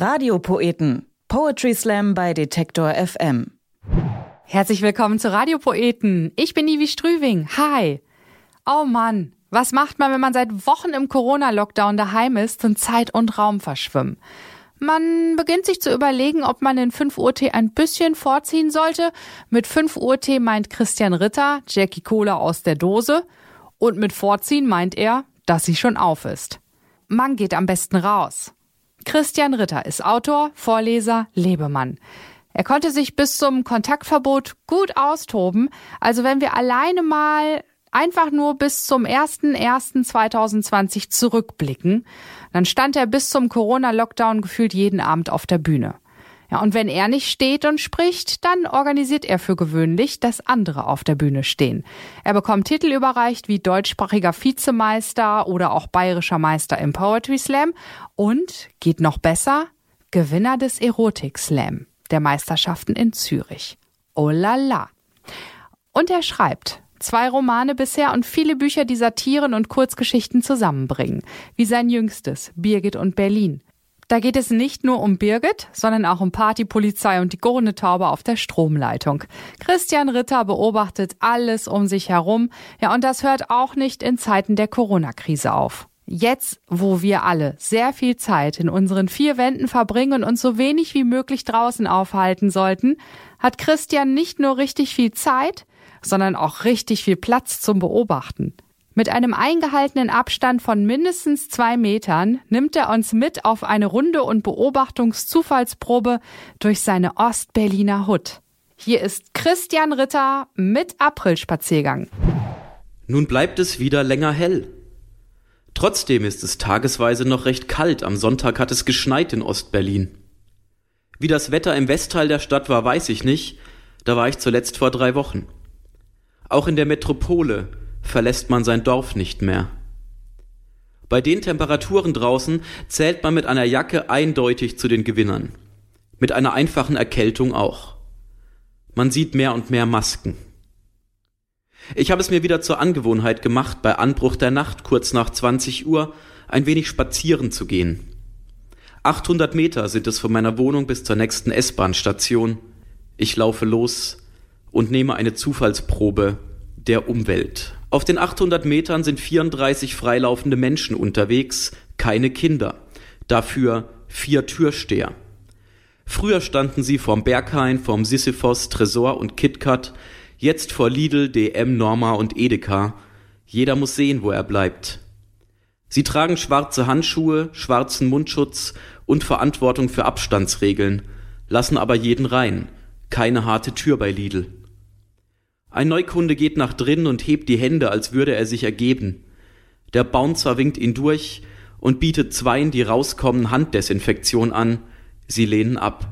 Radiopoeten. Poetry Slam bei Detektor FM. Herzlich willkommen zu Radiopoeten. Ich bin Ivi Strüving. Hi. Oh Mann, was macht man, wenn man seit Wochen im Corona-Lockdown daheim ist und Zeit und Raum verschwimmen? Man beginnt sich zu überlegen, ob man den 5 Uhr Tee ein bisschen vorziehen sollte. Mit 5 Uhr Tee meint Christian Ritter Jackie Cola aus der Dose. Und mit Vorziehen meint er, dass sie schon auf ist. Man geht am besten raus. Christian Ritter ist Autor, Vorleser, Lebemann. Er konnte sich bis zum Kontaktverbot gut austoben. Also wenn wir alleine mal einfach nur bis zum 01.01.2020 zurückblicken, dann stand er bis zum Corona-Lockdown gefühlt jeden Abend auf der Bühne. Ja, und wenn er nicht steht und spricht, dann organisiert er für gewöhnlich, dass andere auf der Bühne stehen. Er bekommt Titel überreicht wie deutschsprachiger Vizemeister oder auch bayerischer Meister im Poetry Slam und, geht noch besser, Gewinner des Erotik Slam, der Meisterschaften in Zürich. Oh la la. Und er schreibt, Zwei Romane bisher und viele Bücher, die Satiren und Kurzgeschichten zusammenbringen, wie sein jüngstes, Birgit und Berlin. Da geht es nicht nur um Birgit, sondern auch um Partypolizei und die Gurnetaube auf der Stromleitung. Christian Ritter beobachtet alles um sich herum. Ja, und das hört auch nicht in Zeiten der Corona-Krise auf. Jetzt, wo wir alle sehr viel Zeit in unseren vier Wänden verbringen und so wenig wie möglich draußen aufhalten sollten, hat Christian nicht nur richtig viel Zeit, sondern auch richtig viel Platz zum Beobachten. Mit einem eingehaltenen Abstand von mindestens zwei Metern nimmt er uns mit auf eine Runde und Beobachtungszufallsprobe durch seine Ostberliner Hut. Hier ist Christian Ritter mit Aprilspaziergang. Nun bleibt es wieder länger hell. Trotzdem ist es tagesweise noch recht kalt. Am Sonntag hat es geschneit in Ostberlin. Wie das Wetter im Westteil der Stadt war, weiß ich nicht. Da war ich zuletzt vor drei Wochen. Auch in der Metropole verlässt man sein Dorf nicht mehr. Bei den Temperaturen draußen zählt man mit einer Jacke eindeutig zu den Gewinnern. Mit einer einfachen Erkältung auch. Man sieht mehr und mehr Masken. Ich habe es mir wieder zur Angewohnheit gemacht, bei Anbruch der Nacht kurz nach 20 Uhr ein wenig spazieren zu gehen. 800 Meter sind es von meiner Wohnung bis zur nächsten S-Bahn-Station. Ich laufe los und nehme eine Zufallsprobe der Umwelt. Auf den 800 Metern sind 34 freilaufende Menschen unterwegs, keine Kinder. Dafür vier Türsteher. Früher standen sie vorm Berghain, vorm Sisyphos, Tresor und KitKat, jetzt vor Lidl, DM, Norma und Edeka. Jeder muss sehen, wo er bleibt. Sie tragen schwarze Handschuhe, schwarzen Mundschutz und Verantwortung für Abstandsregeln, lassen aber jeden rein. Keine harte Tür bei Lidl. Ein Neukunde geht nach drinnen und hebt die Hände, als würde er sich ergeben. Der Bouncer winkt ihn durch und bietet zweien, die rauskommen, Handdesinfektion an. Sie lehnen ab.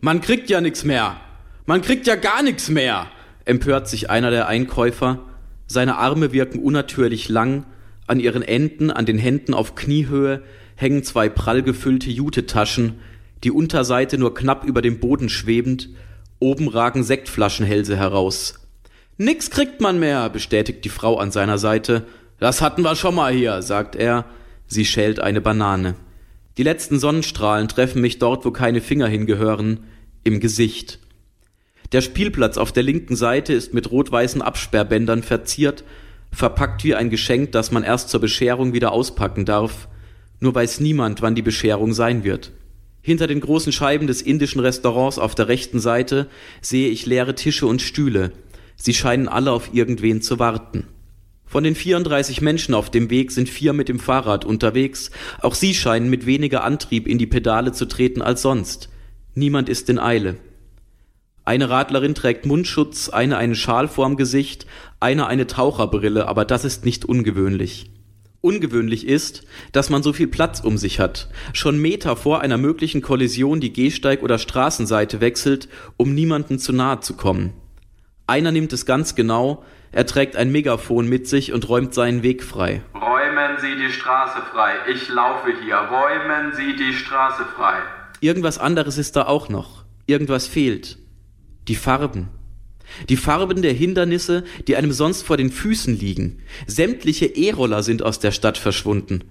Man kriegt ja nix mehr. Man kriegt ja gar nix mehr, empört sich einer der Einkäufer. Seine Arme wirken unnatürlich lang. An ihren Enden, an den Händen auf Kniehöhe, hängen zwei prall gefüllte Jutetaschen, die Unterseite nur knapp über dem Boden schwebend. Oben ragen Sektflaschenhälse heraus. Nix kriegt man mehr, bestätigt die Frau an seiner Seite. Das hatten wir schon mal hier, sagt er. Sie schält eine Banane. Die letzten Sonnenstrahlen treffen mich dort, wo keine Finger hingehören, im Gesicht. Der Spielplatz auf der linken Seite ist mit rot-weißen Absperrbändern verziert, verpackt wie ein Geschenk, das man erst zur Bescherung wieder auspacken darf. Nur weiß niemand, wann die Bescherung sein wird. Hinter den großen Scheiben des indischen Restaurants auf der rechten Seite sehe ich leere Tische und Stühle. Sie scheinen alle auf irgendwen zu warten. Von den 34 Menschen auf dem Weg sind vier mit dem Fahrrad unterwegs. Auch sie scheinen mit weniger Antrieb in die Pedale zu treten als sonst. Niemand ist in Eile. Eine Radlerin trägt Mundschutz, eine einen Schal vorm Gesicht, eine eine Taucherbrille, aber das ist nicht ungewöhnlich. Ungewöhnlich ist, dass man so viel Platz um sich hat, schon Meter vor einer möglichen Kollision die Gehsteig- oder Straßenseite wechselt, um niemanden zu nahe zu kommen. Einer nimmt es ganz genau, er trägt ein Megafon mit sich und räumt seinen Weg frei. Räumen Sie die Straße frei. Ich laufe hier. Räumen Sie die Straße frei. Irgendwas anderes ist da auch noch. Irgendwas fehlt. Die Farben. Die Farben der Hindernisse, die einem sonst vor den Füßen liegen. Sämtliche E-Roller sind aus der Stadt verschwunden.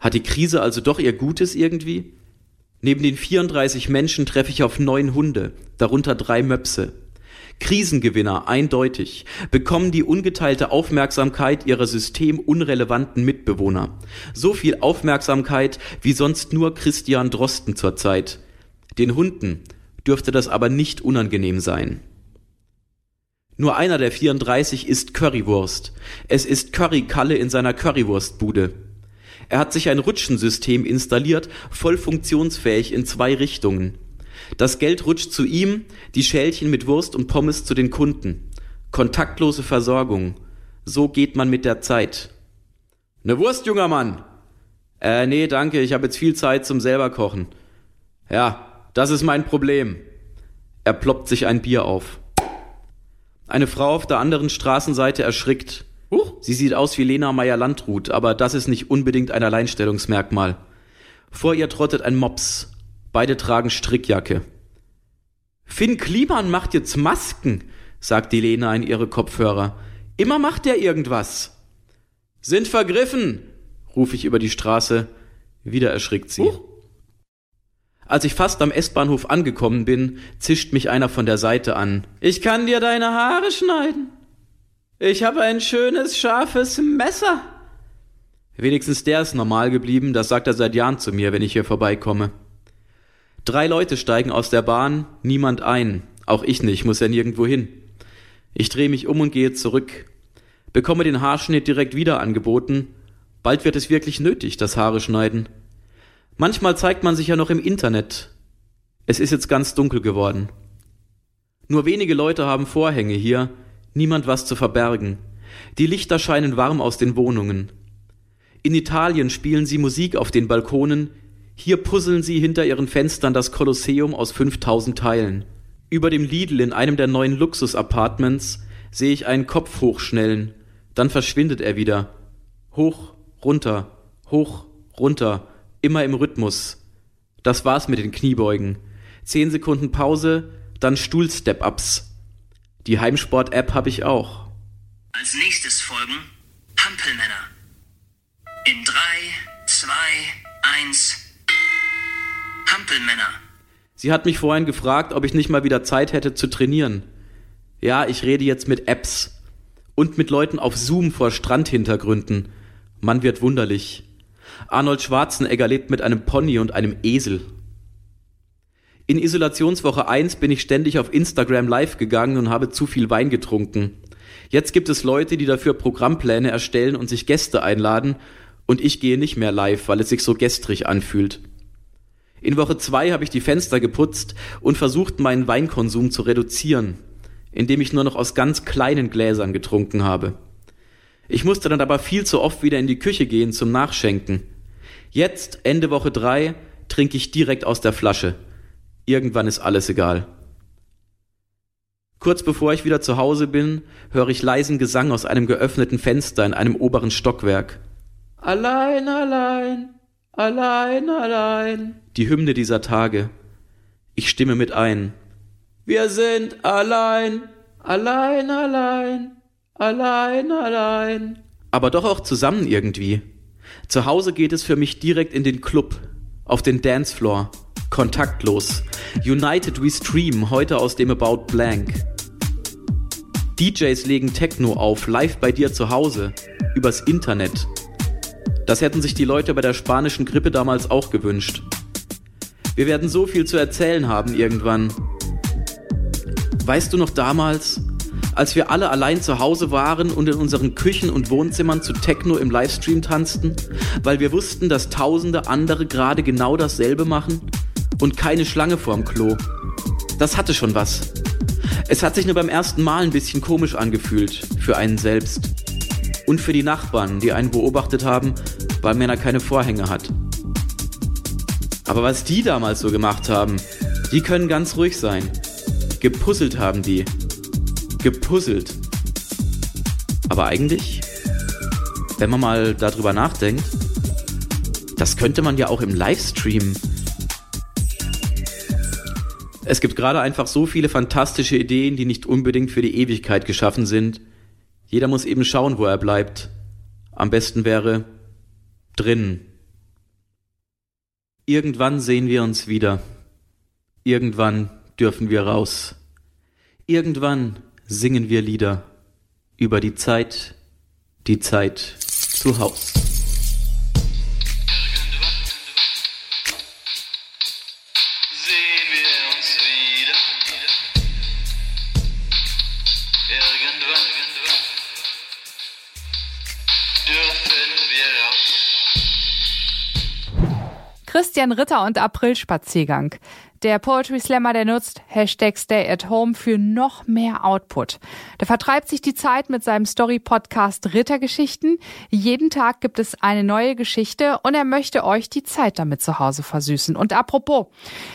Hat die Krise also doch ihr Gutes irgendwie? Neben den 34 Menschen treffe ich auf neun Hunde, darunter drei Möpse. Krisengewinner, eindeutig, bekommen die ungeteilte Aufmerksamkeit ihrer systemunrelevanten Mitbewohner. So viel Aufmerksamkeit wie sonst nur Christian Drosten zurzeit. Den Hunden dürfte das aber nicht unangenehm sein. Nur einer der 34 isst Currywurst. Es ist Currykalle in seiner Currywurstbude. Er hat sich ein Rutschensystem installiert, voll funktionsfähig in zwei Richtungen. Das Geld rutscht zu ihm, die Schälchen mit Wurst und Pommes zu den Kunden. Kontaktlose Versorgung. So geht man mit der Zeit. Ne Wurst, junger Mann. Äh, nee, danke, ich habe jetzt viel Zeit zum selber kochen. Ja, das ist mein Problem. Er ploppt sich ein Bier auf. Eine Frau auf der anderen Straßenseite erschrickt. Huch. Sie sieht aus wie Lena Meyer-Landrut, aber das ist nicht unbedingt ein Alleinstellungsmerkmal. Vor ihr trottet ein Mops. Beide tragen Strickjacke. Finn Kliman macht jetzt Masken, sagt die Lena in ihre Kopfhörer. Immer macht er irgendwas. Sind vergriffen, rufe ich über die Straße. Wieder erschrickt sie. Huch. Als ich fast am S-Bahnhof angekommen bin, zischt mich einer von der Seite an. Ich kann dir deine Haare schneiden. Ich habe ein schönes, scharfes Messer. Wenigstens der ist normal geblieben, das sagt er seit Jahren zu mir, wenn ich hier vorbeikomme. Drei Leute steigen aus der Bahn, niemand ein. Auch ich nicht, muss ja nirgendwo hin. Ich drehe mich um und gehe zurück. Bekomme den Haarschnitt direkt wieder angeboten. Bald wird es wirklich nötig, das Haare schneiden. Manchmal zeigt man sich ja noch im Internet. Es ist jetzt ganz dunkel geworden. Nur wenige Leute haben Vorhänge hier, niemand was zu verbergen. Die Lichter scheinen warm aus den Wohnungen. In Italien spielen sie Musik auf den Balkonen, hier puzzeln sie hinter ihren Fenstern das Kolosseum aus 5000 Teilen. Über dem Lidl in einem der neuen Luxus-Apartments sehe ich einen Kopf hochschnellen, dann verschwindet er wieder. Hoch, runter, hoch, runter, immer im Rhythmus. Das war's mit den Kniebeugen. Zehn Sekunden Pause, dann Stuhl-Step-Ups. Die Heimsport-App habe ich auch. Als nächstes folgen Hampelmänner. In drei, zwei, eins. Hampelmänner. Sie hat mich vorhin gefragt, ob ich nicht mal wieder Zeit hätte zu trainieren. Ja, ich rede jetzt mit Apps. Und mit Leuten auf Zoom vor Strandhintergründen. Man wird wunderlich. Arnold Schwarzenegger lebt mit einem Pony und einem Esel. In Isolationswoche 1 bin ich ständig auf Instagram live gegangen und habe zu viel Wein getrunken. Jetzt gibt es Leute, die dafür Programmpläne erstellen und sich Gäste einladen, und ich gehe nicht mehr live, weil es sich so gestrig anfühlt. In Woche 2 habe ich die Fenster geputzt und versucht, meinen Weinkonsum zu reduzieren, indem ich nur noch aus ganz kleinen Gläsern getrunken habe. Ich musste dann aber viel zu oft wieder in die Küche gehen zum Nachschenken. Jetzt, Ende Woche drei, trinke ich direkt aus der Flasche. Irgendwann ist alles egal. Kurz bevor ich wieder zu Hause bin, höre ich leisen Gesang aus einem geöffneten Fenster in einem oberen Stockwerk. Allein, allein, allein, allein. Die Hymne dieser Tage. Ich stimme mit ein. Wir sind allein, allein, allein. Allein, allein. Aber doch auch zusammen irgendwie. Zu Hause geht es für mich direkt in den Club, auf den Dancefloor. Kontaktlos. United We Stream, heute aus dem About Blank. DJs legen Techno auf, live bei dir zu Hause, übers Internet. Das hätten sich die Leute bei der spanischen Grippe damals auch gewünscht. Wir werden so viel zu erzählen haben irgendwann. Weißt du noch damals, als wir alle allein zu Hause waren und in unseren Küchen und Wohnzimmern zu Techno im Livestream tanzten, weil wir wussten, dass tausende andere gerade genau dasselbe machen und keine Schlange vorm Klo. Das hatte schon was. Es hat sich nur beim ersten Mal ein bisschen komisch angefühlt, für einen selbst. Und für die Nachbarn, die einen beobachtet haben, weil Männer keine Vorhänge hat. Aber was die damals so gemacht haben, die können ganz ruhig sein. Gepuzzelt haben die gepuzzelt. Aber eigentlich, wenn man mal darüber nachdenkt, das könnte man ja auch im Livestream. Es gibt gerade einfach so viele fantastische Ideen, die nicht unbedingt für die Ewigkeit geschaffen sind. Jeder muss eben schauen, wo er bleibt. Am besten wäre drinnen. Irgendwann sehen wir uns wieder. Irgendwann dürfen wir raus. Irgendwann singen wir Lieder über die Zeit, die Zeit zu Haus. Christian Ritter und Aprilspaziergang. Der Poetry Slammer, der nutzt Hashtag Stay at Home für noch mehr Output. Der vertreibt sich die Zeit mit seinem Story-Podcast Rittergeschichten. Jeden Tag gibt es eine neue Geschichte und er möchte euch die Zeit damit zu Hause versüßen. Und apropos,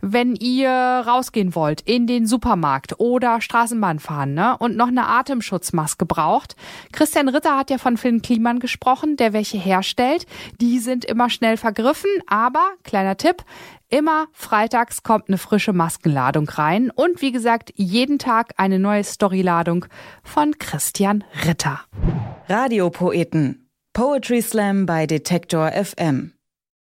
wenn ihr rausgehen wollt in den Supermarkt oder Straßenbahn fahren ne, und noch eine Atemschutzmaske braucht, Christian Ritter hat ja von Finn Kliman gesprochen, der welche herstellt. Die sind immer schnell vergriffen, aber, kleiner Tipp, Immer freitags kommt eine frische Maskenladung rein und wie gesagt, jeden Tag eine neue Storyladung von Christian Ritter. Radiopoeten. Poetry Slam bei Detektor FM.